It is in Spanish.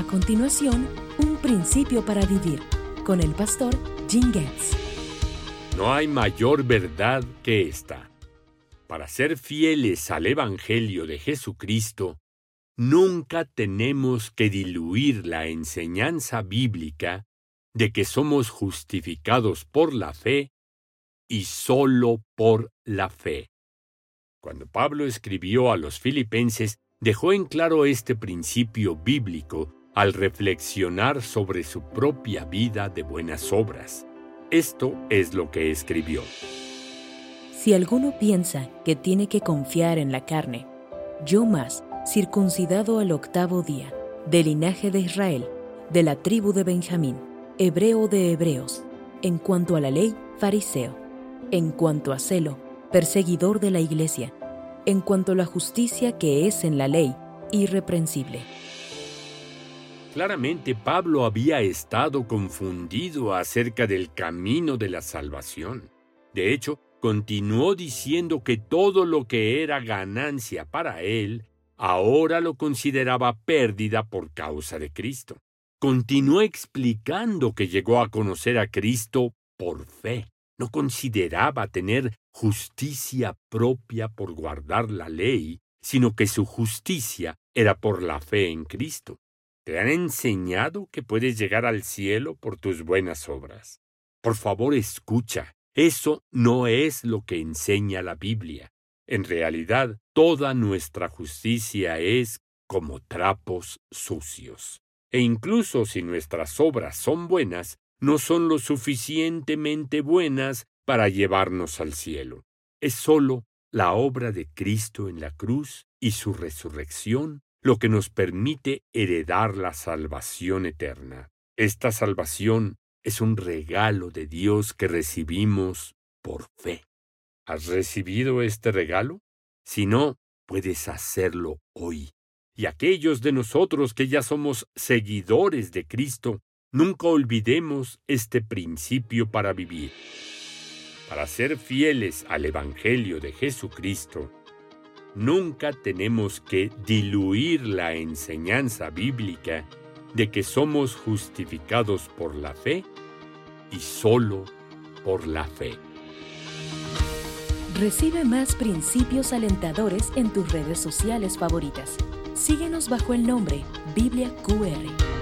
A continuación, un principio para vivir con el pastor Jim Getz. No hay mayor verdad que esta. Para ser fieles al Evangelio de Jesucristo, nunca tenemos que diluir la enseñanza bíblica de que somos justificados por la fe y solo por la fe. Cuando Pablo escribió a los filipenses, dejó en claro este principio bíblico al reflexionar sobre su propia vida de buenas obras. Esto es lo que escribió. Si alguno piensa que tiene que confiar en la carne, yo más, circuncidado al octavo día, del linaje de Israel, de la tribu de Benjamín, hebreo de hebreos, en cuanto a la ley, fariseo, en cuanto a celo, perseguidor de la iglesia, en cuanto a la justicia que es en la ley, irreprensible. Claramente Pablo había estado confundido acerca del camino de la salvación. De hecho, continuó diciendo que todo lo que era ganancia para él, ahora lo consideraba pérdida por causa de Cristo. Continuó explicando que llegó a conocer a Cristo por fe. No consideraba tener justicia propia por guardar la ley, sino que su justicia era por la fe en Cristo. ¿Te han enseñado que puedes llegar al cielo por tus buenas obras? Por favor, escucha. Eso no es lo que enseña la Biblia. En realidad, toda nuestra justicia es como trapos sucios. E incluso si nuestras obras son buenas, no son lo suficientemente buenas para llevarnos al cielo. Es sólo la obra de Cristo en la cruz y su resurrección lo que nos permite heredar la salvación eterna. Esta salvación es un regalo de Dios que recibimos por fe. ¿Has recibido este regalo? Si no, puedes hacerlo hoy. Y aquellos de nosotros que ya somos seguidores de Cristo, nunca olvidemos este principio para vivir. Para ser fieles al Evangelio de Jesucristo, nunca tenemos que diluir la enseñanza bíblica de que somos justificados por la fe y solo por la fe. Recibe más principios alentadores en tus redes sociales favoritas. Síguenos bajo el nombre Biblia QR.